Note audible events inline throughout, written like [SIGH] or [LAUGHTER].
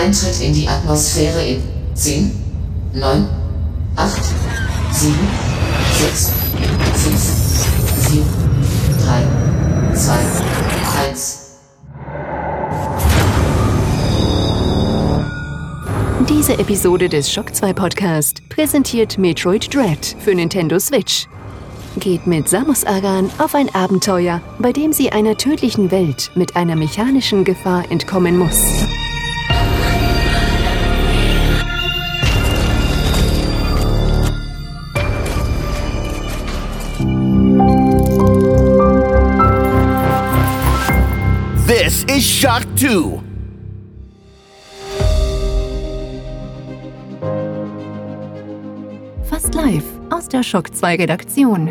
Eintritt in die Atmosphäre in 10, 9, 8, 7, 6, 5, 4, 3, 2, 1. Diese Episode des Shock 2 Podcast präsentiert Metroid Dread für Nintendo Switch. Geht mit Samus Aran auf ein Abenteuer, bei dem sie einer tödlichen Welt mit einer mechanischen Gefahr entkommen muss. Is Shock 2. Fast live aus der Shock 2 Redaktion.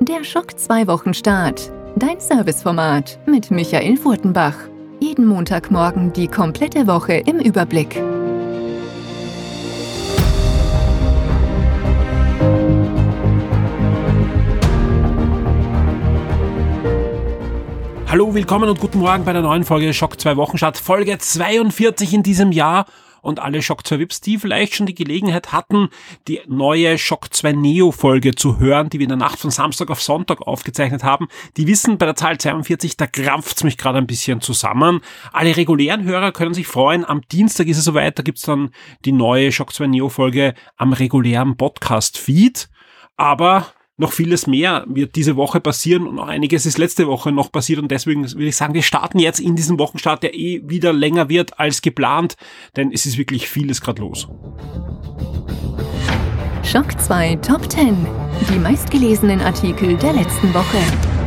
Der Schock 2 Wochenstart. Dein Serviceformat mit Michael Furtenbach. Jeden Montagmorgen die komplette Woche im Überblick. Hallo, willkommen und guten Morgen bei der neuen Folge Schock 2 Wochenstart. Folge 42 in diesem Jahr und alle Shock 2 Vips, die vielleicht schon die Gelegenheit hatten, die neue Shock 2 Neo Folge zu hören, die wir in der Nacht von Samstag auf Sonntag aufgezeichnet haben, die wissen bei der Zahl 42, da krampft's mich gerade ein bisschen zusammen. Alle regulären Hörer können sich freuen, am Dienstag ist es soweit, da gibt's dann die neue Shock 2 Neo Folge am regulären Podcast Feed. Aber noch vieles mehr wird diese Woche passieren und noch einiges ist letzte Woche noch passiert und deswegen würde ich sagen, wir starten jetzt in diesem Wochenstart, der eh wieder länger wird als geplant, denn es ist wirklich vieles gerade los. Schock 2 Top 10. Die meistgelesenen Artikel der letzten Woche.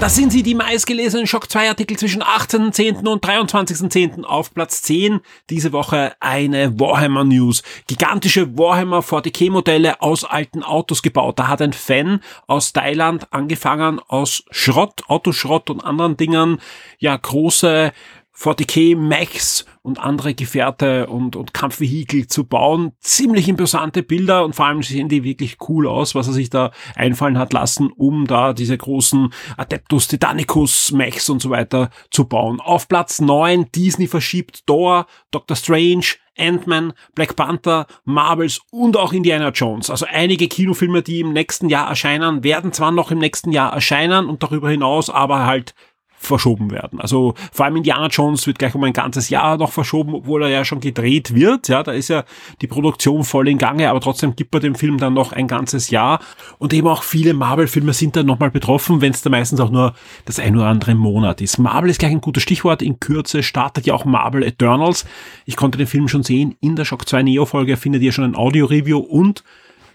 Das sind sie, die meistgelesenen Shock 2 Artikel zwischen 18.10. und 23.10. auf Platz 10. Diese Woche eine Warhammer News. Gigantische Warhammer 40k Modelle aus alten Autos gebaut. Da hat ein Fan aus Thailand angefangen aus Schrott, Autoschrott und anderen Dingern, ja, große 40k Max und andere Gefährte und, und Kampfvehikel zu bauen. Ziemlich imposante Bilder und vor allem sehen die wirklich cool aus, was er sich da einfallen hat lassen, um da diese großen Adeptus Titanicus Max und so weiter zu bauen. Auf Platz 9 Disney verschiebt Thor, Doctor Strange, Ant-Man, Black Panther, Marvels und auch Indiana Jones. Also einige Kinofilme, die im nächsten Jahr erscheinen, werden zwar noch im nächsten Jahr erscheinen und darüber hinaus aber halt verschoben werden. Also vor allem Indiana Jones wird gleich um ein ganzes Jahr noch verschoben, obwohl er ja schon gedreht wird. Ja, da ist ja die Produktion voll in Gange, aber trotzdem gibt man dem Film dann noch ein ganzes Jahr. Und eben auch viele Marvel-Filme sind dann nochmal betroffen, wenn es da meistens auch nur das ein oder andere Monat ist. Marvel ist gleich ein gutes Stichwort. In Kürze startet ja auch Marvel Eternals. Ich konnte den Film schon sehen. In der Shock 2 Neo-Folge findet ihr schon ein Audio-Review und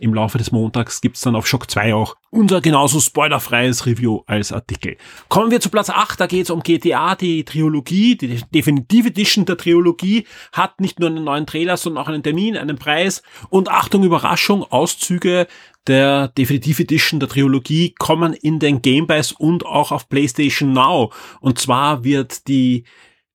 im Laufe des Montags gibt's dann auf Shock 2 auch unser genauso spoilerfreies Review als Artikel. Kommen wir zu Platz 8, da geht's um GTA, die Trilogie, die Definitive Edition der Trilogie hat nicht nur einen neuen Trailer, sondern auch einen Termin, einen Preis und Achtung, Überraschung, Auszüge der Definitive Edition der Trilogie kommen in den Game Pass und auch auf PlayStation Now. Und zwar wird die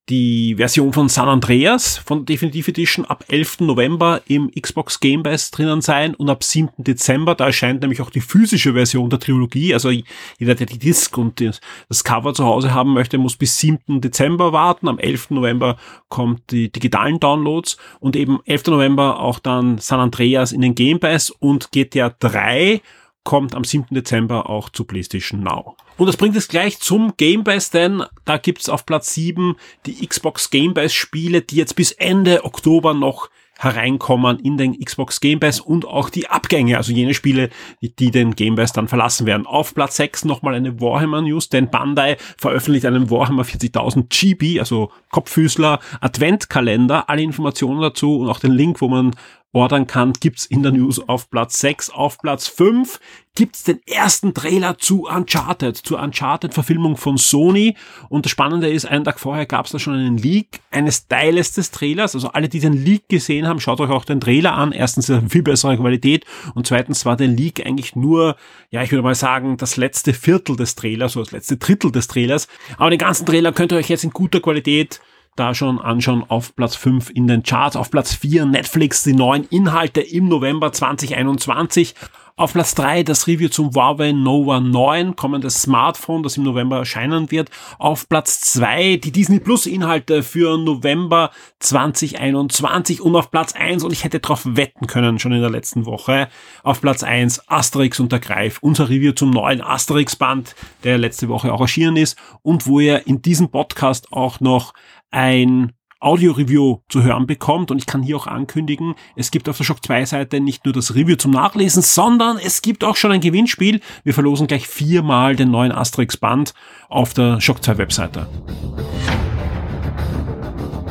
die Version von San Andreas von Definitive Edition ab 11. November im Xbox Game Pass drinnen sein und ab 7. Dezember, da erscheint nämlich auch die physische Version der Trilogie, also jeder, der die Disc und das Cover zu Hause haben möchte, muss bis 7. Dezember warten, am 11. November kommt die digitalen Downloads und eben 11. November auch dann San Andreas in den Game Pass und GTA 3 kommt am 7. Dezember auch zu PlayStation Now. Und das bringt es gleich zum Game Pass, denn da gibt's auf Platz 7 die Xbox Game Pass Spiele, die jetzt bis Ende Oktober noch hereinkommen in den Xbox Game Pass und auch die Abgänge, also jene Spiele, die den Game Pass dann verlassen werden. Auf Platz 6 nochmal eine Warhammer News, denn Bandai veröffentlicht einen Warhammer 40.000 GB, also Kopffüßler Adventkalender, alle Informationen dazu und auch den Link, wo man ordern kann, gibt's in der News auf Platz 6. Auf Platz 5 gibt's den ersten Trailer zu Uncharted, zur Uncharted-Verfilmung von Sony. Und das Spannende ist, einen Tag vorher gab's da schon einen Leak eines Teiles des Trailers. Also alle, die den Leak gesehen haben, schaut euch auch den Trailer an. Erstens ist viel bessere Qualität und zweitens war der Leak eigentlich nur, ja, ich würde mal sagen, das letzte Viertel des Trailers, oder das letzte Drittel des Trailers. Aber den ganzen Trailer könnt ihr euch jetzt in guter Qualität da schon anschauen auf Platz 5 in den Charts. Auf Platz 4 Netflix, die neuen Inhalte im November 2021. Auf Platz 3 das Review zum Huawei Nova 9, kommendes Smartphone, das im November erscheinen wird. Auf Platz 2 die Disney Plus Inhalte für November 2021 und auf Platz 1, und ich hätte darauf wetten können schon in der letzten Woche, auf Platz 1 Asterix und der Greif, unser Review zum neuen Asterix Band, der letzte Woche auch erschienen ist und wo ihr in diesem Podcast auch noch ein Audio-Review zu hören bekommt. Und ich kann hier auch ankündigen, es gibt auf der Shock 2 Seite nicht nur das Review zum Nachlesen, sondern es gibt auch schon ein Gewinnspiel. Wir verlosen gleich viermal den neuen Asterix Band auf der Shock 2 Webseite.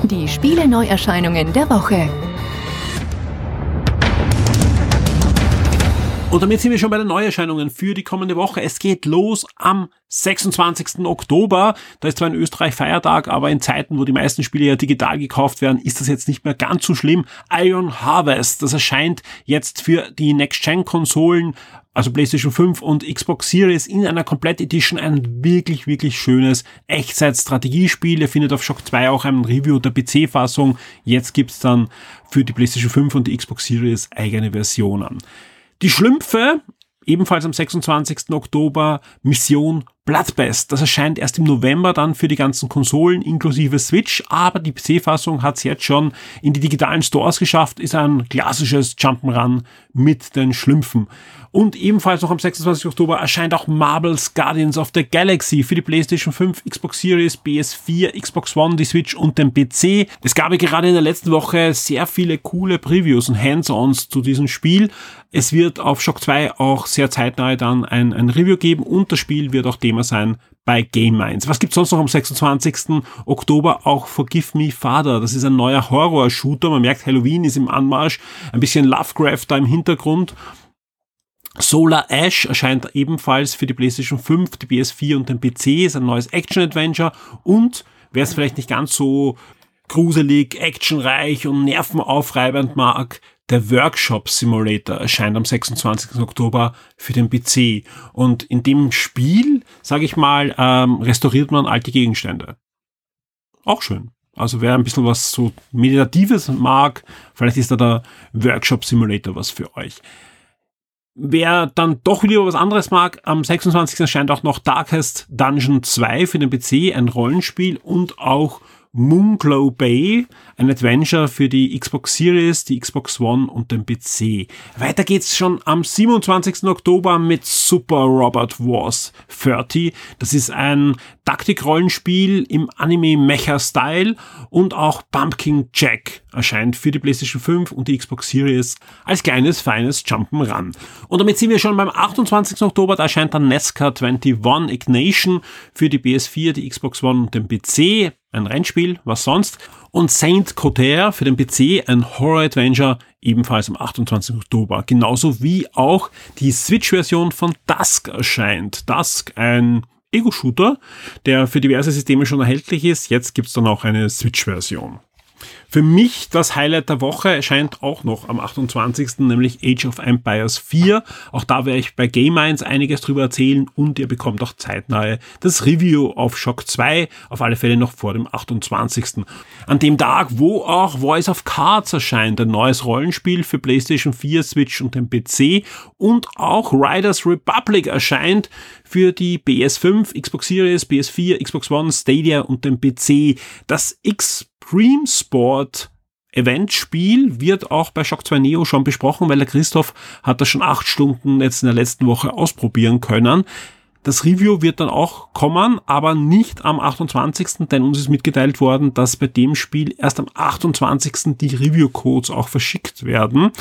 Die Spiele Neuerscheinungen der Woche. Und damit sind wir schon bei den Neuerscheinungen für die kommende Woche. Es geht los am 26. Oktober. Da ist zwar in Österreich Feiertag, aber in Zeiten, wo die meisten Spiele ja digital gekauft werden, ist das jetzt nicht mehr ganz so schlimm. Iron Harvest, das erscheint jetzt für die Next-Gen-Konsolen, also PlayStation 5 und Xbox Series in einer Komplett Edition ein wirklich, wirklich schönes Echtzeit-Strategiespiel. Ihr findet auf Shock 2 auch ein Review der PC-Fassung. Jetzt gibt's dann für die PlayStation 5 und die Xbox Series eigene Versionen. Die Schlümpfe, ebenfalls am 26. Oktober, Mission Bloodbath. Das erscheint erst im November dann für die ganzen Konsolen inklusive Switch, aber die PC-Fassung hat es jetzt schon in die digitalen Stores geschafft, ist ein klassisches Jump'n'Run mit den Schlümpfen. Und ebenfalls noch am 26. Oktober erscheint auch Marvel's Guardians of the Galaxy für die PlayStation 5, Xbox Series, PS4, Xbox One, die Switch und den PC. Es gab ja gerade in der letzten Woche sehr viele coole Previews und Hands-ons zu diesem Spiel. Es wird auf Shock 2 auch sehr zeitnah dann ein, ein Review geben und das Spiel wird auch Thema sein bei Game Minds. Was gibt's sonst noch am 26. Oktober? Auch Forgive Me Father. Das ist ein neuer Horror-Shooter. Man merkt, Halloween ist im Anmarsch. Ein bisschen Lovecraft da im Hintergrund. Solar Ash erscheint ebenfalls für die PlayStation 5, die PS4 und den PC, ist ein neues Action-Adventure und wer es vielleicht nicht ganz so gruselig, actionreich und nervenaufreibend mag, der Workshop Simulator erscheint am 26. Oktober für den PC. Und in dem Spiel, sage ich mal, ähm, restauriert man alte Gegenstände. Auch schön. Also wer ein bisschen was so Meditatives mag, vielleicht ist da der Workshop Simulator was für euch. Wer dann doch lieber was anderes mag, am 26. erscheint auch noch Darkest Dungeon 2 für den PC, ein Rollenspiel und auch Moonglow Bay, ein Adventure für die Xbox Series, die Xbox One und den PC. Weiter geht's schon am 27. Oktober mit Super Robot Wars 30. Das ist ein Taktikrollenspiel im Anime-Mecha-Style und auch Pumpkin Jack erscheint für die PlayStation 5 und die Xbox Series als kleines, feines Jump'n'Run. Und damit sind wir schon beim 28. Oktober, da erscheint dann Nesca 21 Ignation für die PS4, die Xbox One und den PC ein Rennspiel, was sonst. Und Saint Coter für den PC, ein Horror-Adventure, ebenfalls am 28. Oktober. Genauso wie auch die Switch-Version von Dusk erscheint. Dusk, ein Ego-Shooter, der für diverse Systeme schon erhältlich ist. Jetzt gibt's dann auch eine Switch-Version. Für mich das Highlight der Woche erscheint auch noch am 28. nämlich Age of Empires 4. Auch da werde ich bei Game 1 einiges drüber erzählen und ihr bekommt auch zeitnahe das Review auf Shock 2, auf alle Fälle noch vor dem 28. An dem Tag, wo auch Voice of Cards erscheint, ein neues Rollenspiel für PlayStation 4, Switch und den PC und auch Riders Republic erscheint für die PS5, Xbox Series, PS4, Xbox One, Stadia und den PC. Das X Extreme Sport Eventspiel wird auch bei Shock 2 Neo schon besprochen, weil der Christoph hat das schon acht Stunden jetzt in der letzten Woche ausprobieren können. Das Review wird dann auch kommen, aber nicht am 28., denn uns ist mitgeteilt worden, dass bei dem Spiel erst am 28. die Review-Codes auch verschickt werden.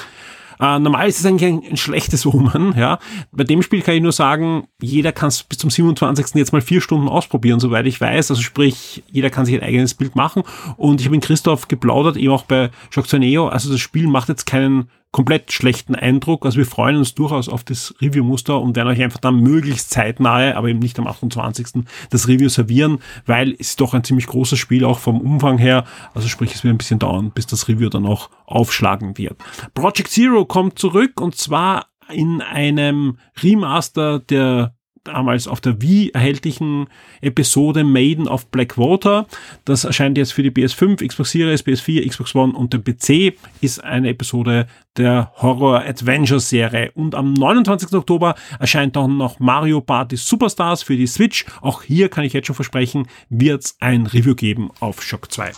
Äh, normal ist es eigentlich ein, ein, schlechtes Omen, ja. Bei dem Spiel kann ich nur sagen, jeder kann es bis zum 27. jetzt mal vier Stunden ausprobieren, soweit ich weiß. Also sprich, jeder kann sich ein eigenes Bild machen. Und ich habe mit Christoph geplaudert, eben auch bei Shock Neo. Also das Spiel macht jetzt keinen komplett schlechten Eindruck. Also wir freuen uns durchaus auf das Review-Muster und werden euch einfach dann möglichst zeitnahe, aber eben nicht am 28. das Review servieren, weil es ist doch ein ziemlich großes Spiel, auch vom Umfang her. Also sprich, es wird ein bisschen dauern, bis das Review dann auch aufschlagen wird. Project Zero kommt zurück und zwar in einem Remaster der damals auf der Wii erhältlichen Episode Maiden of Blackwater. Das erscheint jetzt für die PS5, Xbox Series, PS4, Xbox One und den PC. Ist eine Episode der Horror-Adventure-Serie. Und am 29. Oktober erscheint dann noch Mario Party Superstars für die Switch. Auch hier kann ich jetzt schon versprechen, wird es ein Review geben auf Shock 2.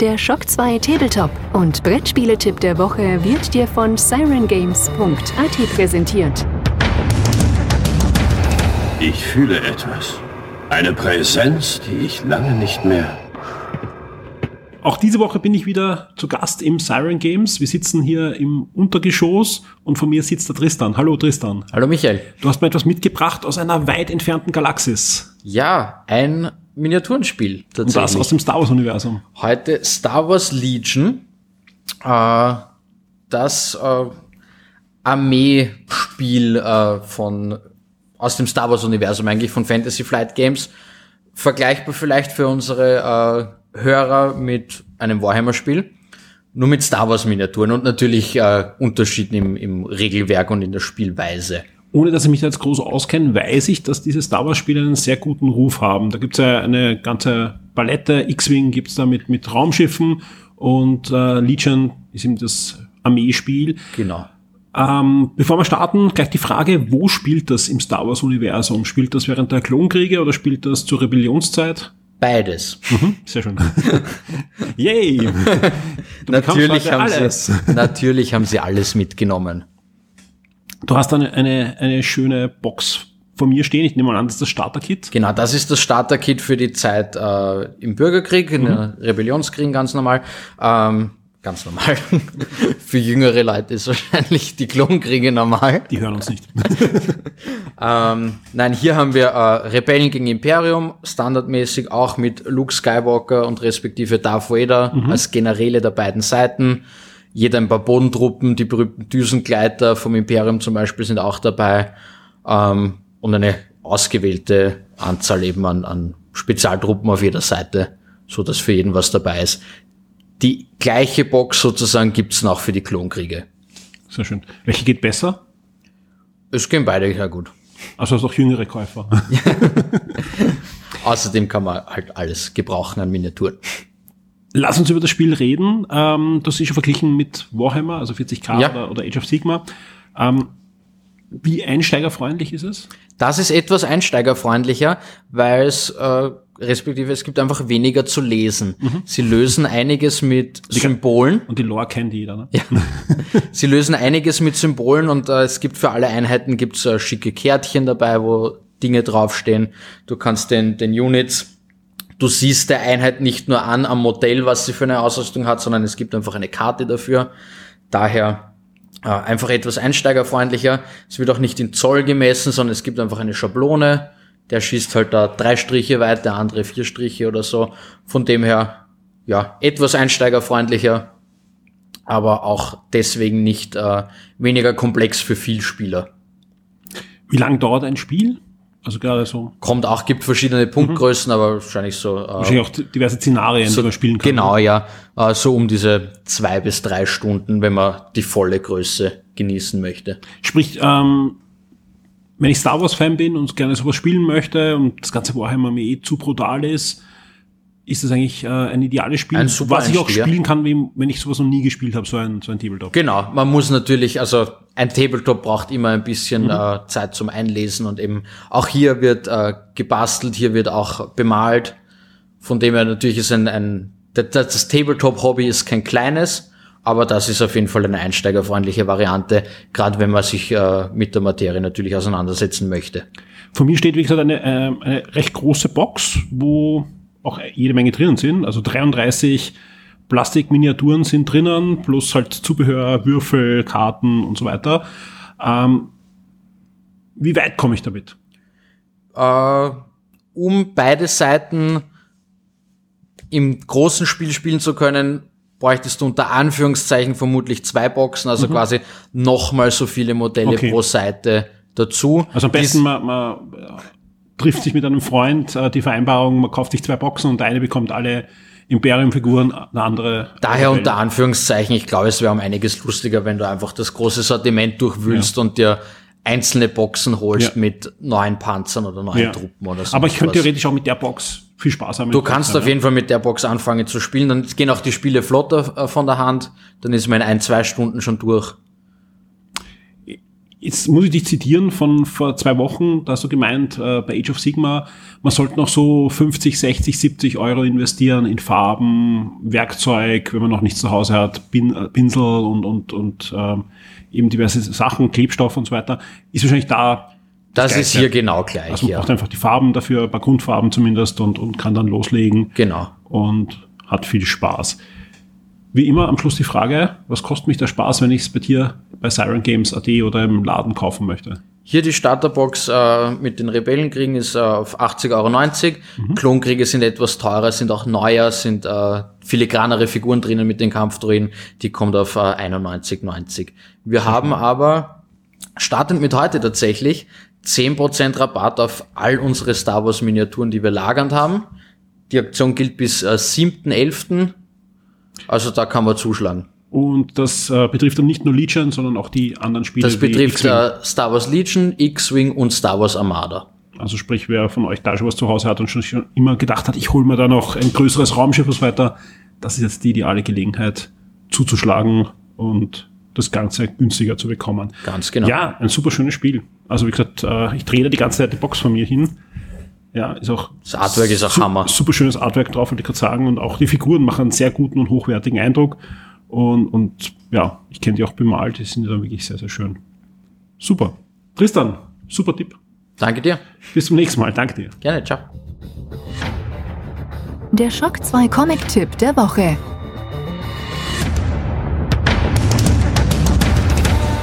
Der Shock 2 Tabletop und Brettspieletipp der Woche wird dir von sirengames.at präsentiert. Ich fühle etwas. Eine Präsenz, die ich lange nicht mehr. Auch diese Woche bin ich wieder zu Gast im Siren Games. Wir sitzen hier im Untergeschoss und von mir sitzt der Tristan. Hallo Tristan. Hallo Michael. Du hast mir etwas mitgebracht aus einer weit entfernten Galaxis. Ja, ein Miniaturenspiel Und das tatsächlich. aus dem Star Wars Universum. Heute Star Wars Legion. Äh, das äh, Armeespiel äh, von aus dem Star Wars Universum eigentlich von Fantasy Flight Games. Vergleichbar vielleicht für unsere äh, Hörer mit einem Warhammer Spiel. Nur mit Star Wars Miniaturen und natürlich äh, Unterschieden im, im Regelwerk und in der Spielweise. Ohne dass ich mich jetzt groß auskenne, weiß ich, dass diese Star Wars Spiele einen sehr guten Ruf haben. Da gibt's ja eine ganze Palette. X-Wing gibt's da mit, mit Raumschiffen und äh, Legion ist eben das Armeespiel. Genau. Ähm, bevor wir starten, gleich die Frage, wo spielt das im Star Wars Universum? Spielt das während der Klonkriege oder spielt das zur Rebellionszeit? Beides. Sehr schön. [LAUGHS] Yay! [LAUGHS] Natürlich haben, alles. sie, [LAUGHS] natürlich haben sie alles mitgenommen. Du hast eine, eine, eine schöne Box von mir stehen. Ich nehme mal an, das ist das Starter-Kit. Genau, das ist das Starter-Kit für die Zeit äh, im Bürgerkrieg, in der Rebellionskrieg ganz normal. Ähm, ganz normal. [LAUGHS] für jüngere Leute ist wahrscheinlich die Klonkriege normal. Die hören uns nicht. [LAUGHS] Ähm, nein, hier haben wir äh, Rebellen gegen Imperium, standardmäßig auch mit Luke Skywalker und respektive Darth Vader als Generäle der beiden Seiten. Jeder ein paar Bodentruppen, die berühmten Düsengleiter vom Imperium zum Beispiel sind auch dabei. Ähm, und eine ausgewählte Anzahl eben an, an Spezialtruppen auf jeder Seite, so dass für jeden was dabei ist. Die gleiche Box sozusagen gibt's noch für die Klonkriege. Sehr schön. Welche geht besser? Es gehen beide sehr gut. Also hast auch jüngere Käufer. [LAUGHS] Außerdem kann man halt alles gebrauchen an Miniaturen. Lass uns über das Spiel reden. Ähm, du hast dich schon verglichen mit Warhammer, also 40k Ja. oder, oder Age of Sigma. Ähm, wie einsteigerfreundlich ist es? Das ist etwas einsteigerfreundlicher, weil es äh, respektive es gibt einfach weniger zu lesen. Sie lösen einiges mit Symbolen. Und die Lore kennt jeder, ne? [LAUGHS] Sie lösen einiges mit Symbolen und äh, es gibt für alle Einheiten gibt's äh, schicke Kärtchen dabei, wo Dinge draufstehen. Du kannst den, den Units, du siehst der Einheit nicht nur an am Modell, was sie für eine Ausrüstung hat, sondern es gibt einfach eine Karte dafür. Daher äh, einfach etwas einsteigerfreundlicher. Es wird auch nicht in Zoll gemessen, sondern es gibt einfach eine Schablone. Der schießt halt da drei Striche weit, der andere vier Striche oder so. Von dem her, ja, etwas einsteigerfreundlicher aber auch deswegen nicht äh, weniger komplex für Vielspieler. Wie lang dauert ein Spiel? Also gerade so, Kommt auch, gibt verschiedene Punktgrößen, aber wahrscheinlich so. Äh, wahrscheinlich auch diverse Szenarien, so die man spielen kann. Genau, ja. Äh, so um diese zwei bis drei Stunden, wenn man die volle Größe genießen möchte. Sprich, ähm, wenn ich Star Wars Fan bin und gerne sowas spielen möchte und das ganze Warhammer mir eh zu brutal ist, ist das eigentlich äh, ein ideales Spiel, Ein super was ich auch spielen kann, wenn ich sowas noch nie gespielt habe, so ein, so ein Tabletop. Genau, man muss natürlich, also ein Tabletop braucht immer ein bisschen äh, Zeit zum Einlesen und eben auch hier wird äh, gebastelt, hier wird auch bemalt. Von dem her natürlich ist ein, ein das, das Tabletop-Hobby ist kein kleines, aber das ist auf jeden Fall eine einsteigerfreundliche Variante, gerade wenn man sich äh, mit der Materie natürlich auseinandersetzen möchte. Von mir steht, wie gesagt, eine, äh, eine recht große Box, wo auch jede Menge drinnen sind. Also 33 Plastikminiaturen sind drinnen, plus halt Zubehör, Würfel, Karten und so weiter. Ähm, wie weit komme ich damit? äh, um beide Seiten im großen Spiel spielen zu können, bräuchtest du unter Anführungszeichen vermutlich zwei Boxen, also quasi nochmal so viele Modelle Okay. pro Seite dazu. Also am besten, man, man trifft sich mit einem Freund, äh, die Vereinbarung, man kauft sich zwei Boxen und eine bekommt alle Imperium-Figuren eine andere. Daher unter Anführungszeichen, ich glaube, es wäre um einiges lustiger, wenn du einfach das große Sortiment durchwühlst Ja. und dir einzelne Boxen holst Ja. mit neuen Panzern oder neuen Ja. Truppen oder so. Aber ich könnte theoretisch auch mit der Box viel Spaß haben. Du kannst auf jeden Fall mit der Box anfangen zu spielen, dann gehen auch die Spiele flotter äh, von der Hand, dann ist man in ein, zwei Stunden schon durch. Jetzt muss ich dich zitieren von vor zwei Wochen, da hast du gemeint, äh, bei Age of Sigma, man sollte noch so 50, 60, 70 Euro investieren in Farben, Werkzeug, wenn man noch nichts zu Hause hat, Bin, äh, Pinsel und, und, und ähm, eben diverse Sachen, Klebstoff und so weiter. Ist wahrscheinlich da, Das Gleiche. ist hier genau gleich, also man ja. braucht einfach die Farben dafür, ein paar Grundfarben zumindest und, und kann dann loslegen Genau. und hat viel Spaß. Wie immer am Schluss die Frage, was kostet mich der Spaß, wenn ich es bei dir bei Siren Games AD oder im Laden kaufen möchte? Hier die Starterbox äh, mit den Rebellenkriegen ist äh, auf 80,90 Euro. Klonkriege sind etwas teurer, sind auch neuer, sind äh, filigranere Figuren drinnen mit den Kampfdroiden. Die kommt auf äh, 91,90. Wir haben aber, startend mit heute tatsächlich, 10% Rabatt auf all unsere Star Wars Miniaturen, die wir lagernd haben. Die Aktion gilt bis äh, 7.11. Also da kann man zuschlagen. Und das äh, betrifft dann nicht nur Legion, sondern auch die anderen Spiele. Das betrifft äh, Star Wars Legion, X-Wing und Star Wars Armada. Also sprich, wer von euch da schon was zu Hause hat und schon, schon immer gedacht hat, ich hole mir da noch ein größeres Raumschiff und so weiter, das ist jetzt die ideale Gelegenheit zuzuschlagen und das Ganze günstiger zu bekommen. Ganz genau. Ja, ein super schönes Spiel. Also wie gesagt, äh, ich drehe da die ganze Zeit die Box von mir hin. Ja, ist auch Das Artwork ist auch su- Hammer. Super schönes Artwork drauf, wollte ich gerade sagen. Und auch die Figuren machen einen sehr guten und hochwertigen Eindruck. Und, und ja, ich kenne die auch bemalt, die sind ja wirklich sehr, sehr schön. Super. Tristan, super Tipp. Danke dir. Bis zum nächsten Mal. Danke dir. Gerne, ciao. Der Schock 2 Comic-Tipp der Woche.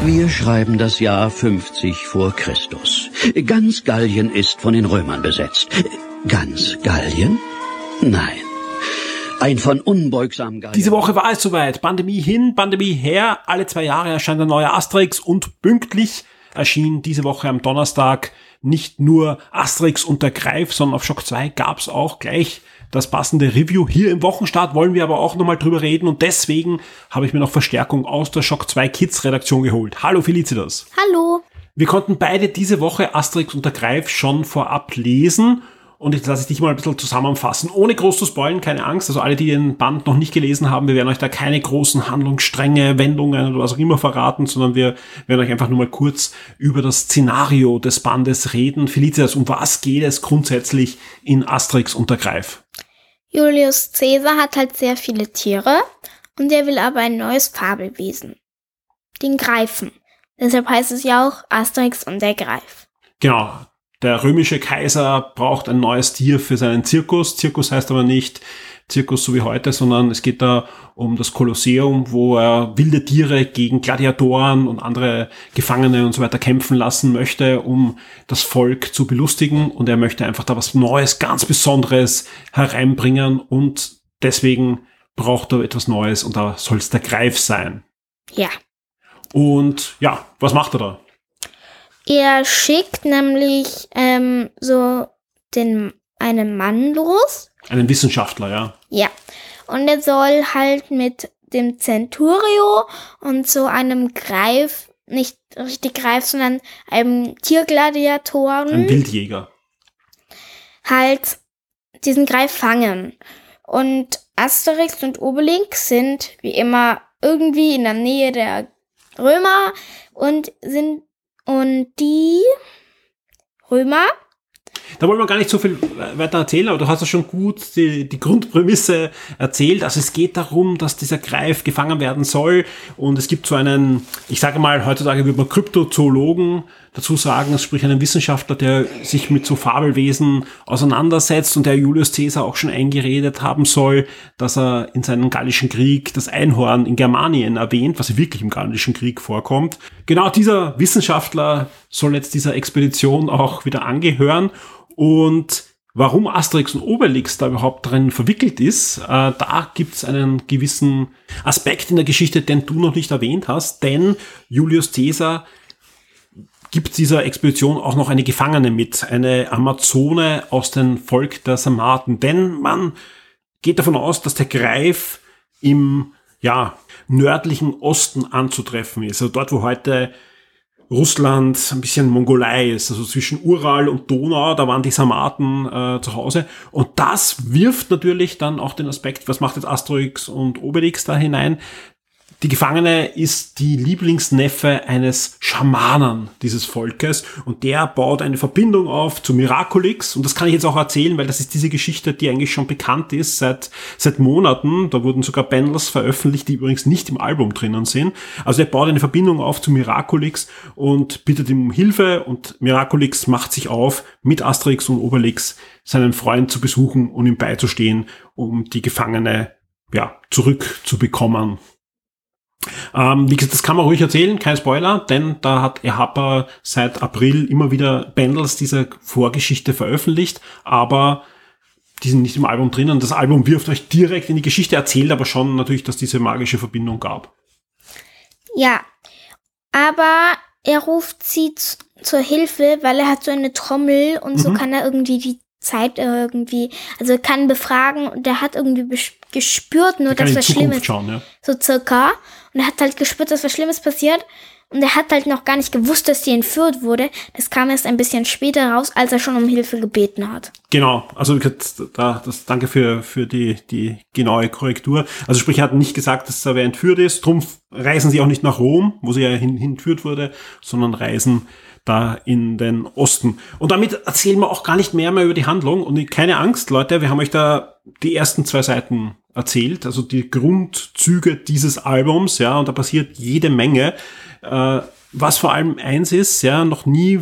Wir schreiben das Jahr 50 vor Christus. Ganz Gallien ist von den Römern besetzt. Ganz Gallien? Nein. Ein von unbeugsamen Gallien. Diese Woche war es soweit. Pandemie hin, Pandemie her. Alle zwei Jahre erscheint ein neuer Asterix und pünktlich erschien diese Woche am Donnerstag nicht nur Asterix und der Greif, sondern auf Shock 2 gab es auch gleich das passende Review. Hier im Wochenstart wollen wir aber auch nochmal drüber reden und deswegen habe ich mir noch Verstärkung aus der Shock 2 Kids Redaktion geholt. Hallo Felicitas. Hallo. Wir konnten beide diese Woche Asterix und der Greif schon vorab lesen. Und jetzt lasse ich dich mal ein bisschen zusammenfassen, ohne groß zu spoilen, keine Angst. Also alle, die den Band noch nicht gelesen haben, wir werden euch da keine großen Handlungsstränge, Wendungen oder was auch immer verraten, sondern wir werden euch einfach nur mal kurz über das Szenario des Bandes reden. Felicitas, um was geht es grundsätzlich in Asterix und der Greif? Julius Caesar hat halt sehr viele Tiere und er will aber ein neues Fabelwesen. Den Greifen. Deshalb heißt es ja auch Asterix und der Greif. Genau. Der römische Kaiser braucht ein neues Tier für seinen Zirkus. Zirkus heißt aber nicht Zirkus so wie heute, sondern es geht da um das Kolosseum, wo er wilde Tiere gegen Gladiatoren und andere Gefangene und so weiter kämpfen lassen möchte, um das Volk zu belustigen. Und er möchte einfach da was Neues, ganz Besonderes hereinbringen und deswegen braucht er etwas Neues und da soll es der Greif sein. Ja. Und ja, was macht er da? Er schickt nämlich ähm, so den einen Mann los. Einen Wissenschaftler, ja. Ja. Und er soll halt mit dem Centurio und so einem Greif, nicht richtig Greif, sondern einem Tiergladiatoren. Ein Wildjäger. halt diesen Greif fangen. Und Asterix und Obelix sind wie immer irgendwie in der Nähe der Römer und sind und die Römer Da wollen wir gar nicht so viel weiter erzählen, aber du hast ja schon gut die, die Grundprämisse erzählt. Also es geht darum, dass dieser Greif gefangen werden soll und es gibt so einen, ich sage mal, heutzutage würde man Kryptozoologen dazu sagen, sprich einen Wissenschaftler, der sich mit so Fabelwesen auseinandersetzt und der Julius Caesar auch schon eingeredet haben soll, dass er in seinem Gallischen Krieg das Einhorn in Germanien erwähnt, was wirklich im Gallischen Krieg vorkommt. Genau dieser Wissenschaftler soll jetzt dieser Expedition auch wieder angehören und warum Asterix und Obelix da überhaupt drin verwickelt ist, äh, da gibt es einen gewissen Aspekt in der Geschichte, den du noch nicht erwähnt hast, denn Julius Caesar gibt dieser Expedition auch noch eine Gefangene mit, eine Amazone aus dem Volk der Sarmaten, denn man geht davon aus, dass der Greif im ja, nördlichen Osten anzutreffen ist. Also dort, wo heute Russland ein bisschen Mongolei ist, also zwischen Ural und Donau, da waren die Sarmaten äh, zu Hause. Und das wirft natürlich dann auch den Aspekt, was macht jetzt Asterix und Obelix da hinein? Die Gefangene ist die Lieblingsneffe eines Schamanen dieses Volkes und der baut eine Verbindung auf zu Miraculix und das kann ich jetzt auch erzählen, weil das ist diese Geschichte, die eigentlich schon bekannt ist seit, seit Monaten. Da wurden sogar Bundles veröffentlicht, die übrigens nicht im Album drinnen sind. Also er baut eine Verbindung auf zu Miraculix und bittet ihm um Hilfe und Miraculix macht sich auf, mit Asterix und Obelix seinen Freund zu besuchen und ihm beizustehen, um die Gefangene ja, zurückzubekommen. Ähm, wie gesagt, das kann man ruhig erzählen, kein Spoiler, denn da hat Ehapa seit April immer wieder Bundles dieser Vorgeschichte veröffentlicht, aber die sind nicht im Album drinnen. Das Album wirft euch direkt in die Geschichte, erzählt aber schon natürlich, dass diese magische Verbindung gab. Ja, aber er ruft sie zur Hilfe, weil er hat so eine Trommel und so Mhm. kann er irgendwie die Zeit irgendwie, also er kann befragen und er hat irgendwie gespürt, nur dass was Schlimmes, schauen, ja. so circa. Und er hat halt gespürt, dass was Schlimmes passiert. Und er hat halt noch gar nicht gewusst, dass sie entführt wurde. Das kam erst ein bisschen später raus, als er schon um Hilfe gebeten hat. Genau, also da, das, danke für, für die, die genaue Korrektur. Also sprich, er hat nicht gesagt, dass da wer entführt ist, drum reisen sie auch nicht nach Rom, wo sie ja hin, entführt wurde, sondern reisen da in den Osten. Und damit erzählen wir auch gar nicht mehr, mehr über die Handlung. Und keine Angst, Leute, wir haben euch da die ersten zwei Seiten erzählt, also die Grundzüge dieses Albums, ja, und da passiert jede Menge. Äh, was vor allem eins ist, ja, noch nie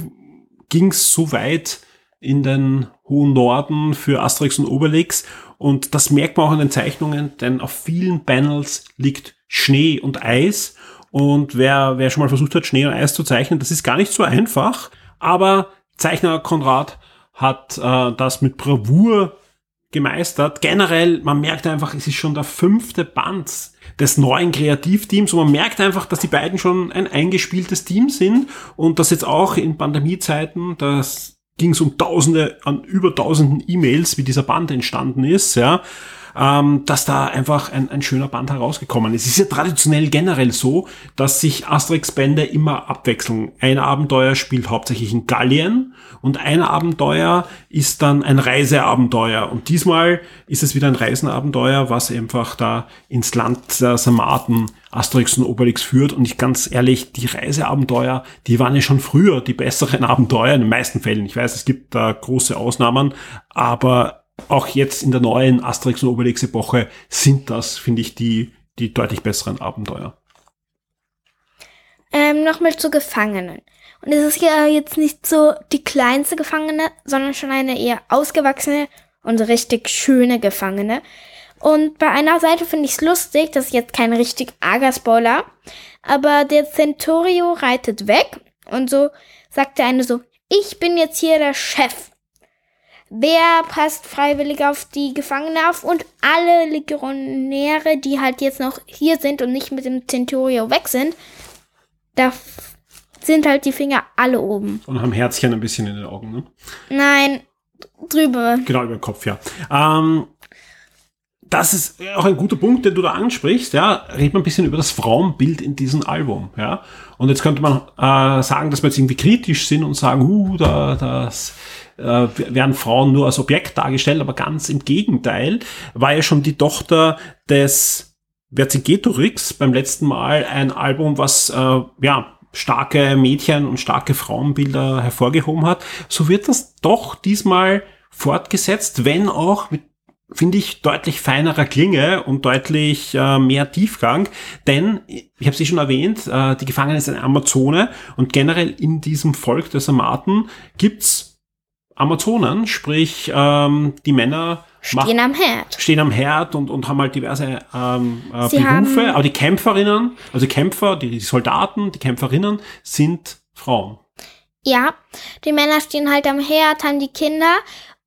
ging es so weit in den hohen Norden für Asterix und Obelix. Und das merkt man auch an den Zeichnungen, denn auf vielen Panels liegt Schnee und Eis. Und wer, wer schon mal versucht hat, Schnee und Eis zu zeichnen, das ist gar nicht so einfach. Aber Zeichner Konrad hat äh, das mit Bravour gemeistert. Generell, man merkt einfach, es ist schon der fünfte Band des neuen Kreativteams und man merkt einfach, dass die beiden schon ein eingespieltes Team sind und das jetzt auch in Pandemiezeiten, das ging es um Tausende, an über Tausenden E-Mails, wie dieser Band entstanden ist, ja, ähm, dass da einfach ein, ein schöner Band herausgekommen ist. Es ist ja traditionell generell so, dass sich Asterix-Bände immer abwechseln. Ein Abenteuer spielt hauptsächlich in Gallien und ein Abenteuer ist dann ein Reiseabenteuer. Und diesmal ist es wieder ein Reisenabenteuer, was einfach da ins Land der Sarmaten Asterix und Obelix führt. Und ich ganz ehrlich, die Reiseabenteuer, die waren ja schon früher die besseren Abenteuer in den meisten Fällen. Ich weiß, es gibt da große Ausnahmen, aber auch jetzt in der neuen Asterix und Obelix Epoche sind das, finde ich, die, die deutlich besseren Abenteuer. Ähm, Nochmal zu Gefangenen. Und es ist ja jetzt nicht so die kleinste Gefangene, sondern schon eine eher ausgewachsene und richtig schöne Gefangene. Und bei einer Seite finde ich es lustig, das ist jetzt kein richtig arger Spoiler, aber der Centurio reitet weg und so sagt der eine so, ich bin jetzt hier der Chef. Wer passt freiwillig auf die Gefangene auf und alle Legionäre, die halt jetzt noch hier sind und nicht mit dem Centurio weg sind, da sind halt die Finger alle oben. Und haben Herzchen ein bisschen in den Augen, ne? Nein, drüber. Genau, über den Kopf, ja. Ähm, das ist auch ein guter Punkt, den du da ansprichst, ja. Red mal ein bisschen über das Frauenbild in diesem Album, ja. Und jetzt könnte man äh, sagen, dass wir jetzt irgendwie kritisch sind und sagen, uh, da, das äh, werden Frauen nur als Objekt dargestellt, aber ganz im Gegenteil, war ja schon die Tochter des Vercingetorix beim letzten Mal ein Album, was äh, ja starke Mädchen und starke Frauenbilder hervorgehoben hat. So wird das doch diesmal fortgesetzt, wenn auch mit finde ich, deutlich feinerer Klinge und deutlich äh, mehr Tiefgang, denn, ich habe es eh schon erwähnt, äh, die Gefangene ist eine Amazone und generell in diesem Volk der Sarmaten gibt's Amazonen, sprich ähm, die Männer Stehen am Herd. stehen am Herd und, und haben halt diverse ähm, äh, Berufe, aber die Kämpferinnen, also die Kämpfer, die, die Soldaten, die Kämpferinnen sind Frauen. Ja, die Männer stehen halt am Herd, haben die Kinder.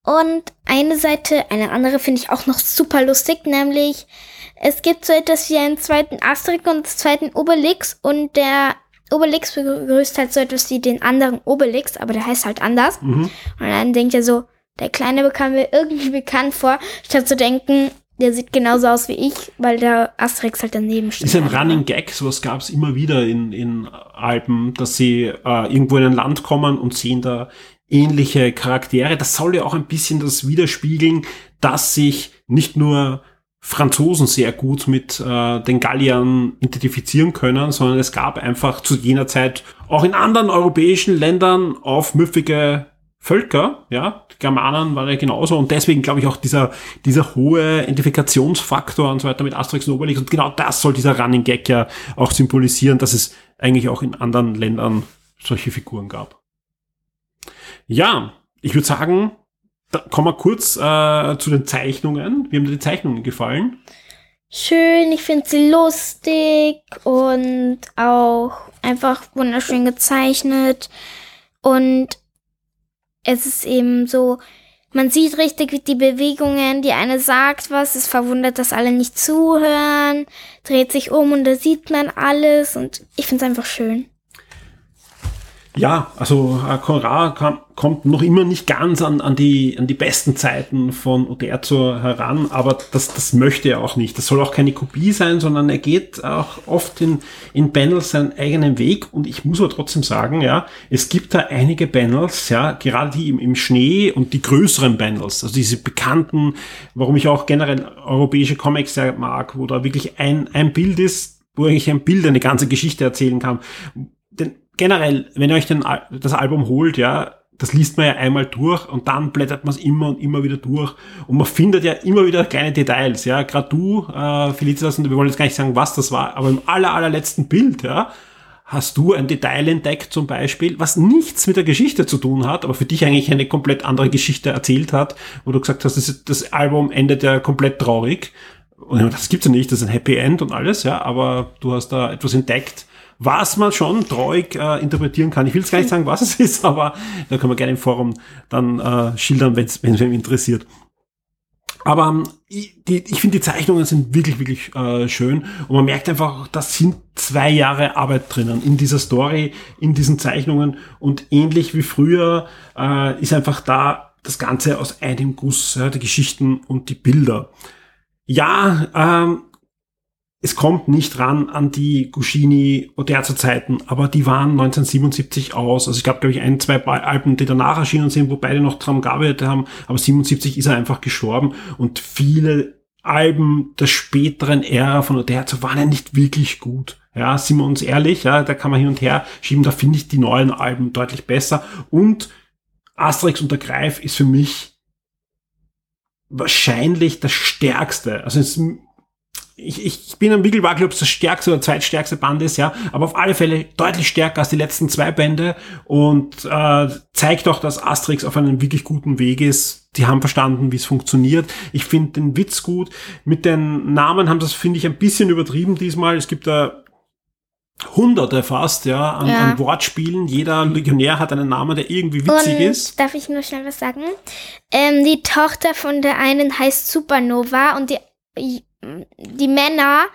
Und eine Seite, eine andere finde ich auch noch super lustig, nämlich es gibt so etwas wie einen zweiten Asterix und einen zweiten Obelix und der Obelix begrüßt halt so etwas wie den anderen Obelix, aber der heißt halt anders. Mhm. Und dann denkt er so, der Kleine bekam mir irgendwie bekannt vor, statt zu denken, der sieht genauso aus wie ich, weil der Asterix halt daneben steht. Ist ein Running Gag, sowas gab es immer wieder in, in Alpen, dass sie äh, irgendwo in ein Land kommen und sehen da ähnliche Charaktere. Das soll ja auch ein bisschen das widerspiegeln, dass sich nicht nur Franzosen sehr gut mit äh, den Galliern identifizieren können, sondern es gab einfach zu jener Zeit auch in anderen europäischen Ländern aufmüffige Völker, ja, die Germanen waren ja genauso und deswegen glaube ich auch dieser, dieser hohe Identifikationsfaktor und so weiter mit Asterix und Obelix und genau das soll dieser Running Gag ja auch symbolisieren, dass es eigentlich auch in anderen Ländern solche Figuren gab. Ja, ich würde sagen, da kommen wir kurz äh, zu den Zeichnungen. Wie haben dir die Zeichnungen gefallen? Schön, ich finde sie lustig und auch einfach wunderschön gezeichnet. Und es ist eben so, man sieht richtig die Bewegungen, die eine sagt was, es verwundert, dass alle nicht zuhören, dreht sich um und da sieht man alles und ich finde es einfach schön. Ja, also äh, Conrad kommt noch immer nicht ganz an, an, die, an die besten Zeiten von Uderzo heran, aber das, das möchte er auch nicht. Das soll auch keine Kopie sein, sondern er geht auch oft in, in Panels seinen eigenen Weg und ich muss aber trotzdem sagen, ja, es gibt da einige Panels, ja, gerade die im, im Schnee und die größeren Panels, also diese bekannten, warum ich auch generell europäische Comics sehr mag, wo da wirklich ein, ein Bild ist, wo eigentlich ein Bild eine ganze Geschichte erzählen kann. Denn generell, wenn ihr euch den, das Album holt, ja, das liest man ja einmal durch und dann blättert man es immer und immer wieder durch und man findet ja immer wieder kleine Details, ja. Gerade du, äh, Felicitas, und wir wollen jetzt gar nicht sagen, was das war, aber im aller, allerletzten Bild, ja, hast du ein Detail entdeckt zum Beispiel, was nichts mit der Geschichte zu tun hat, aber für dich eigentlich eine komplett andere Geschichte erzählt hat, wo du gesagt hast, das, das Album endet ja komplett traurig. Und das gibt's ja nicht, das ist ein Happy End und alles, ja, aber du hast da etwas entdeckt, was man schon traurig äh, interpretieren kann. Ich will jetzt gar nicht sagen, was es [LAUGHS] ist, aber da können wir gerne im Forum dann äh, schildern, wenn es wenn interessiert. Aber ähm, ich finde, die Zeichnungen sind wirklich, wirklich äh, schön. Und man merkt einfach, da sind zwei Jahre Arbeit drinnen in dieser Story, in diesen Zeichnungen. Und ähnlich wie früher äh, ist einfach da das Ganze aus einem Guss, ja, die Geschichten und die Bilder. Ja, ähm, es kommt nicht ran an die Guscini Oderzo Zeiten, aber die waren 1977 aus. Also ich gab, glaube ich, ein, zwei Alben, die danach erschienen sind, wo beide noch dran gearbeitet haben, aber 77 ist er einfach gestorben und viele Alben der späteren Ära von Oderzo waren ja nicht wirklich gut. Ja, sind wir uns ehrlich, ja, da kann man hin und her schieben, da finde ich die neuen Alben deutlich besser und Asterix und der Greif ist für mich wahrscheinlich das stärkste. Also es ich, ich bin am Wickelwackel, ob es das stärkste oder zweitstärkste Band ist, ja, aber auf alle Fälle deutlich stärker als die letzten zwei Bände und äh, zeigt auch, dass Asterix auf einem wirklich guten Weg ist. Die haben verstanden, wie es funktioniert. Ich finde den Witz gut. Mit den Namen haben das, finde ich, ein bisschen übertrieben diesmal. Es gibt da Hunderte fast, ja, an, ja. an Wortspielen. Jeder Legionär hat einen Namen, der irgendwie witzig und, ist. Darf ich nur schnell was sagen? Ähm, die Tochter von der einen heißt Supernova und die die Männer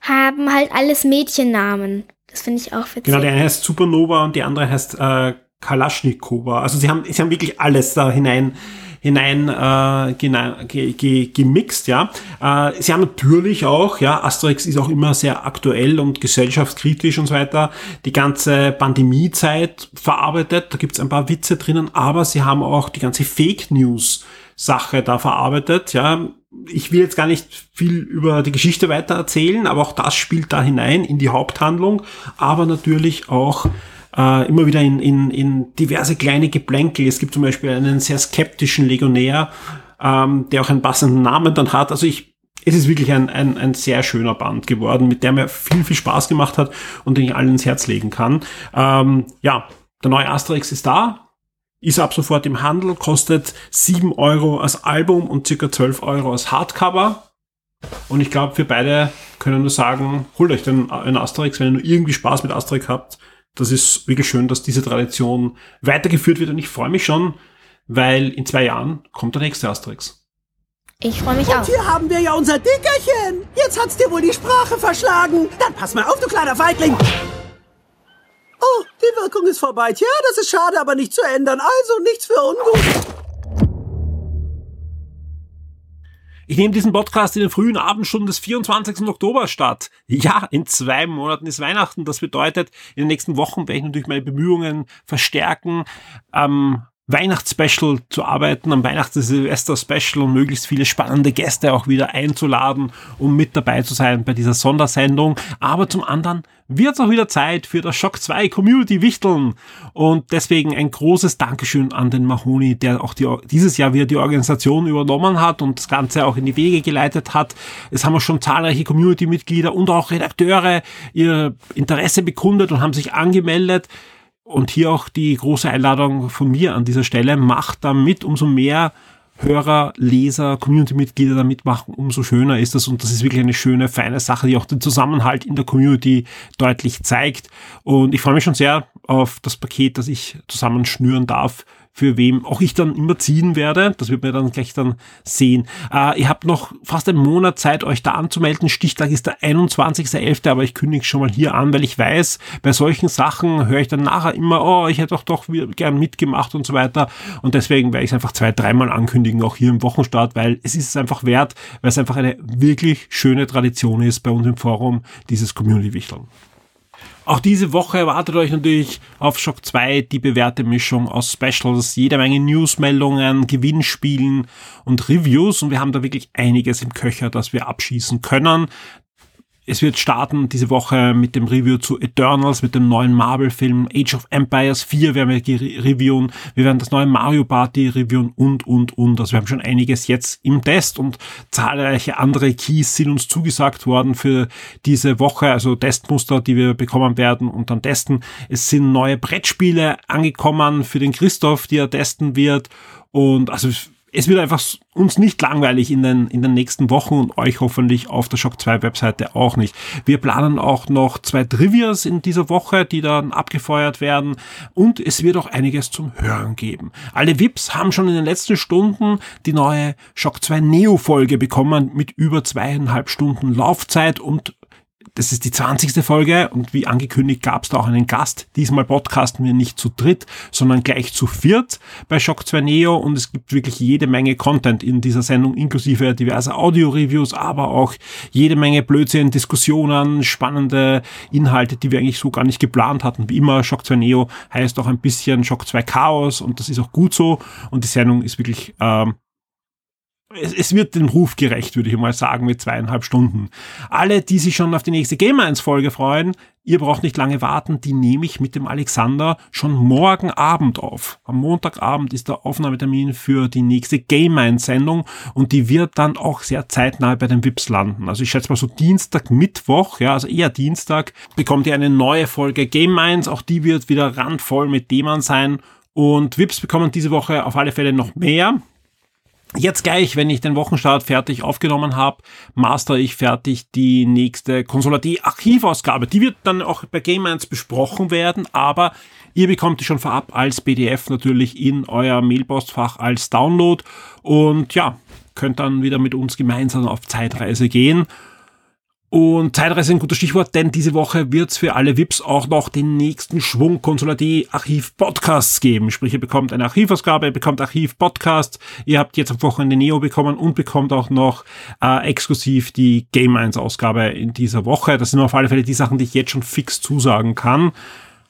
haben halt alles Mädchennamen. Das finde ich auch witzig. Genau, der eine heißt Supernova und die andere heißt äh, Kalaschnikova. Also sie haben, sie haben wirklich alles da hinein hinein äh, ge, ge, gemixt, ja. Äh, sie haben natürlich auch, ja, Asterix ist auch immer sehr aktuell und gesellschaftskritisch und so weiter, die ganze Pandemiezeit verarbeitet, da gibt's ein paar Witze drinnen, aber sie haben auch die ganze Fake News Sache da verarbeitet, ja ich will jetzt gar nicht viel über die Geschichte weiter erzählen, aber auch das spielt da hinein in die Haupthandlung, aber natürlich auch äh, immer wieder in, in, in diverse kleine Geplänkel. Es gibt zum Beispiel einen sehr skeptischen Legionär, ähm, der auch einen passenden Namen dann hat. Also ich, es ist wirklich ein, ein, ein sehr schöner Band geworden, mit dem mir viel, viel Spaß gemacht hat und den ich allen ins Herz legen kann. Ähm, ja, der neue Asterix ist da, ist ab sofort im Handel, kostet 7 Euro als Album und circa 12 Euro als Hardcover. Und ich glaube, wir beide können nur sagen, holt euch den einen Asterix, wenn ihr nur irgendwie Spaß mit Asterix habt. Das ist wirklich schön, dass diese Tradition weitergeführt wird und ich freue mich schon, weil in zwei Jahren kommt der nächste Asterix. Ich freue mich und auch. Und hier haben wir ja unser Dickerchen. Jetzt hat's dir wohl die Sprache verschlagen. Dann pass mal auf, du kleiner Feigling. Oh, die Wirkung ist vorbei. Tja, das ist schade, aber nicht zu ändern. Also nichts für ungut. Ich nehme diesen Podcast in den frühen Abendstunden des 24. Oktober statt. Ja, in zwei Monaten ist Weihnachten. Das bedeutet, in den nächsten Wochen werde ich natürlich meine Bemühungen verstärken, am Weihnachtsspecial zu arbeiten, am Weihnachts- und Silvester-Special und möglichst viele spannende Gäste auch wieder einzuladen, um mit dabei zu sein bei dieser Sondersendung. Aber zum anderen wird es auch wieder Zeit für das Shock 2 Community Wichteln. Und deswegen ein großes Dankeschön an den Mahoni, der auch die, dieses Jahr wieder die Organisation übernommen hat und das Ganze auch in die Wege geleitet hat. Es haben auch schon zahlreiche Community-Mitglieder und auch Redakteure ihr Interesse bekundet und haben sich angemeldet. Und hier auch die große Einladung von mir an dieser Stelle. Macht da mit, umso mehr Hörer, Leser, Community-Mitglieder da mitmachen, umso schöner ist das. Und das ist wirklich eine schöne, feine Sache, die auch den Zusammenhalt in der Community deutlich zeigt. Und ich freue mich schon sehr auf das Paket, das ich zusammenschnüren darf für wem auch ich dann immer ziehen werde. Das wird man dann gleich dann sehen. Äh, ihr habt noch fast einen Monat Zeit, euch da anzumelden. Stichtag ist der 21.11., aber ich kündige schon mal hier an, weil ich weiß, bei solchen Sachen höre ich dann nachher immer, oh, ich hätte doch doch gern mitgemacht und so weiter. Und deswegen werde ich es einfach zwei, dreimal ankündigen, auch hier im Wochenstart, weil es ist es einfach wert, weil es einfach eine wirklich schöne Tradition ist bei uns im Forum, dieses Community-Wichteln. Auch diese Woche erwartet euch natürlich auf Shock 2 die bewährte Mischung aus Specials, jede Menge Newsmeldungen, Gewinnspielen und Reviews und wir haben da wirklich einiges im Köcher, das wir abschießen können. Es wird starten diese Woche mit dem Review zu Eternals, mit dem neuen Marvel-Film Age of Empires 4 werden wir reviewen. Wir werden das neue Mario Party reviewen und, und, und. Also wir haben schon einiges jetzt im Test und zahlreiche andere Keys sind uns zugesagt worden für diese Woche, also Testmuster, die wir bekommen werden und dann testen. Es sind neue Brettspiele angekommen für den Christoph, die er testen wird und also es wird einfach uns nicht langweilig in den, in den nächsten Wochen und euch hoffentlich auf der Shock 2 Webseite auch nicht. Wir planen auch noch zwei Trivias in dieser Woche, die dann abgefeuert werden und es wird auch einiges zum Hören geben. Alle VIPs haben schon in den letzten Stunden die neue Shock 2 Neo Folge bekommen mit über zweieinhalb Stunden Laufzeit und das ist die 20. Folge und wie angekündigt gab es da auch einen Gast. Diesmal podcasten wir nicht zu dritt, sondern gleich zu viert bei Shock 2 Neo und es gibt wirklich jede Menge Content in dieser Sendung, inklusive diverse Audio-Reviews, aber auch jede Menge Blödsinn, Diskussionen, spannende Inhalte, die wir eigentlich so gar nicht geplant hatten. Wie immer, Shock 2 Neo heißt auch ein bisschen Shock 2 Chaos und das ist auch gut so und die Sendung ist wirklich ähm, es, es wird dem Ruf gerecht, würde ich mal sagen, mit zweieinhalb Stunden. Alle, die sich schon auf die nächste Game 1 Folge freuen, ihr braucht nicht lange warten, die nehme ich mit dem Alexander schon morgen Abend auf. Am Montagabend ist der Aufnahmetermin für die nächste Game 1 Sendung und die wird dann auch sehr zeitnah bei den Vips landen. Also ich schätze mal so Dienstag, Mittwoch, ja, also eher Dienstag, bekommt ihr eine neue Folge Game 1. Auch die wird wieder randvoll mit Themen sein. Und Vips bekommen diese Woche auf alle Fälle noch mehr. Jetzt gleich, wenn ich den Wochenstart fertig aufgenommen habe, master ich fertig die nächste Consola D Archivausgabe. Die wird dann auch bei Game 1 besprochen werden, aber ihr bekommt die schon vorab als PDF natürlich in euer Mailpostfach als Download und ja, könnt dann wieder mit uns gemeinsam auf Zeitreise gehen. Und Zeitreise ist ein gutes Stichwort, denn diese Woche wird es für alle VIPs auch noch den nächsten Schwung Consular D Archiv Podcasts geben. Sprich, ihr bekommt eine Archivausgabe, ihr bekommt Archiv Podcasts, ihr habt jetzt am Wochenende Neo bekommen und bekommt auch noch äh, exklusiv die Game 1 Ausgabe in dieser Woche. Das sind auf alle Fälle die Sachen, die ich jetzt schon fix zusagen kann.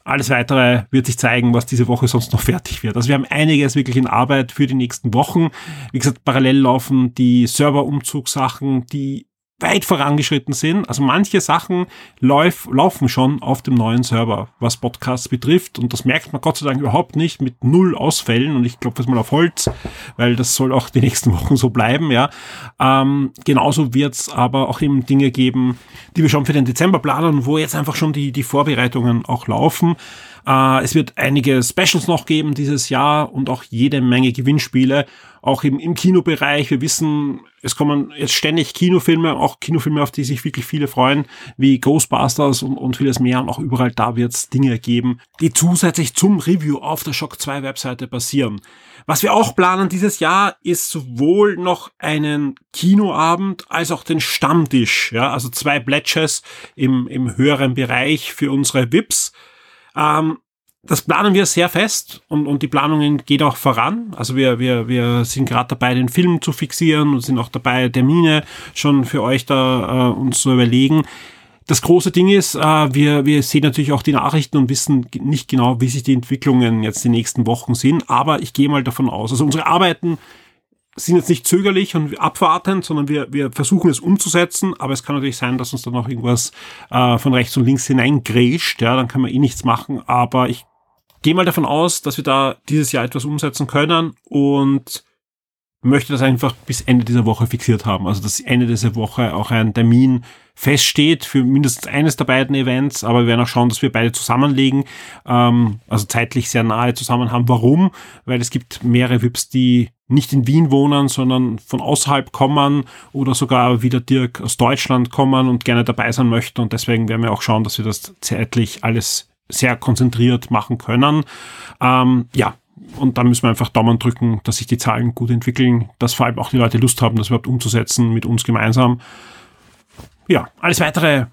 Alles weitere wird sich zeigen, was diese Woche sonst noch fertig wird. Also wir haben einiges wirklich in Arbeit für die nächsten Wochen. Wie gesagt, parallel laufen die Serverumzugssachen, die weit vorangeschritten sind. Also manche Sachen lauf, laufen schon auf dem neuen Server, was Podcasts betrifft. Und das merkt man Gott sei Dank überhaupt nicht mit null Ausfällen. Und ich klopfe jetzt mal auf Holz, weil das soll auch die [LAUGHS] nächsten Wochen so bleiben. Ja, ähm, Genauso wird es aber auch eben Dinge geben, die wir schon für den Dezember planen, wo jetzt einfach schon die, die Vorbereitungen auch laufen. Äh, es wird einige Specials noch geben dieses Jahr und auch jede Menge Gewinnspiele auch im, im Kinobereich. Wir wissen, es kommen jetzt ständig Kinofilme, auch Kinofilme, auf die sich wirklich viele freuen, wie Ghostbusters und, und vieles mehr. Und auch überall da wird es Dinge geben, die zusätzlich zum Review auf der Shock 2 Webseite passieren. Was wir auch planen dieses Jahr ist sowohl noch einen Kinoabend als auch den Stammtisch. Ja, also zwei Pledges im, im höheren Bereich für unsere VIPs. Ähm, das planen wir sehr fest und, und die Planungen geht auch voran. Also wir, wir, wir sind gerade dabei, den Film zu fixieren und sind auch dabei, Termine schon für euch da äh, uns zu überlegen. Das große Ding ist, äh, wir, wir sehen natürlich auch die Nachrichten und wissen nicht genau, wie sich die Entwicklungen jetzt die nächsten Wochen sind, aber ich gehe mal davon aus. Also unsere Arbeiten sind jetzt nicht zögerlich und abwartend, sondern wir, wir versuchen es umzusetzen, aber es kann natürlich sein, dass uns dann noch irgendwas äh, von rechts und links hineingrätscht, ja, dann kann man eh nichts machen, aber ich gehe mal davon aus, dass wir da dieses Jahr etwas umsetzen können und möchte das einfach bis Ende dieser Woche fixiert haben. Also dass Ende dieser Woche auch ein Termin feststeht für mindestens eines der beiden Events, aber wir werden auch schauen, dass wir beide zusammenlegen, ähm, also zeitlich sehr nahe zusammen haben. Warum? Weil es gibt mehrere VIPs, die nicht in Wien wohnen, sondern von außerhalb kommen oder sogar wieder direkt aus Deutschland kommen und gerne dabei sein möchten. Und deswegen werden wir auch schauen, dass wir das zeitlich alles sehr konzentriert machen können. Ähm, ja, und da müssen wir einfach Daumen drücken, dass sich die Zahlen gut entwickeln, dass vor allem auch die Leute Lust haben, das überhaupt umzusetzen mit uns gemeinsam. Ja, alles weitere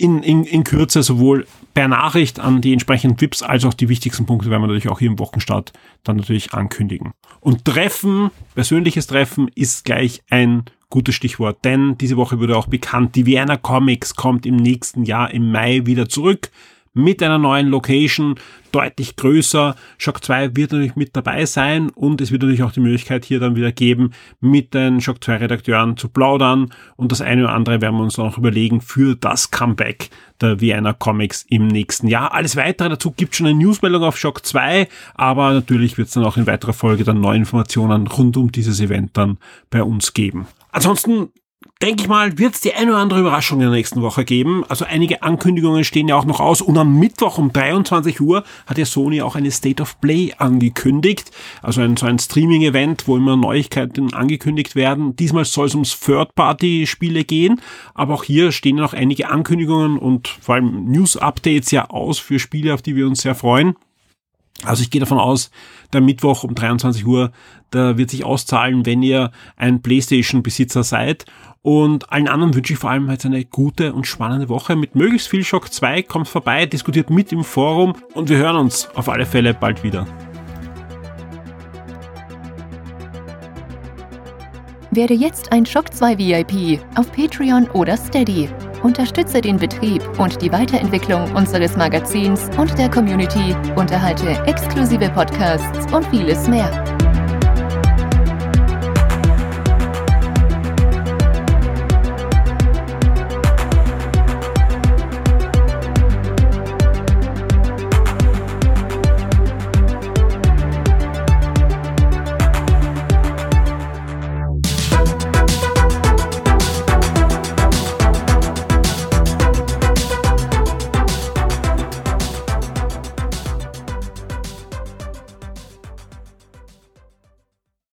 in, in, in Kürze sowohl per Nachricht an die entsprechenden VIPs als auch die wichtigsten Punkte werden wir natürlich auch hier im Wochenstart dann natürlich ankündigen. Und Treffen, persönliches Treffen ist gleich ein gutes Stichwort, denn diese Woche wurde auch bekannt, die Vienna Comics kommt im nächsten Jahr im Mai wieder zurück mit einer neuen Location, deutlich größer. Shock 2 wird natürlich mit dabei sein und es wird natürlich auch die Möglichkeit hier dann wieder geben, mit den Shock 2 Redakteuren zu plaudern und das eine oder andere werden wir uns auch überlegen für das Comeback der Vienna Comics im nächsten Jahr. Alles weitere dazu gibt schon eine Newsmeldung auf Shock 2, aber natürlich wird es dann auch in weiterer Folge dann neue Informationen rund um dieses Event dann bei uns geben. Ansonsten denke ich mal, wird es die eine oder andere Überraschung in der nächsten Woche geben. Also einige Ankündigungen stehen ja auch noch aus. Und am Mittwoch um 23 Uhr hat ja Sony auch eine State of Play angekündigt. Also ein, so ein Streaming-Event, wo immer Neuigkeiten angekündigt werden. Diesmal soll es ums Third-Party-Spiele gehen. Aber auch hier stehen noch einige Ankündigungen und vor allem News-Updates ja aus für Spiele, auf die wir uns sehr freuen. Also ich gehe davon aus, der Mittwoch um 23 Uhr, da wird sich auszahlen, wenn ihr ein PlayStation-Besitzer seid. Und allen anderen wünsche ich vor allem jetzt eine gute und spannende Woche mit möglichst viel Shock 2. Kommt vorbei, diskutiert mit im Forum und wir hören uns auf alle Fälle bald wieder. Werde jetzt ein Shock 2 VIP auf Patreon oder Steady. Unterstütze den Betrieb und die Weiterentwicklung unseres Magazins und der Community, unterhalte exklusive Podcasts und vieles mehr.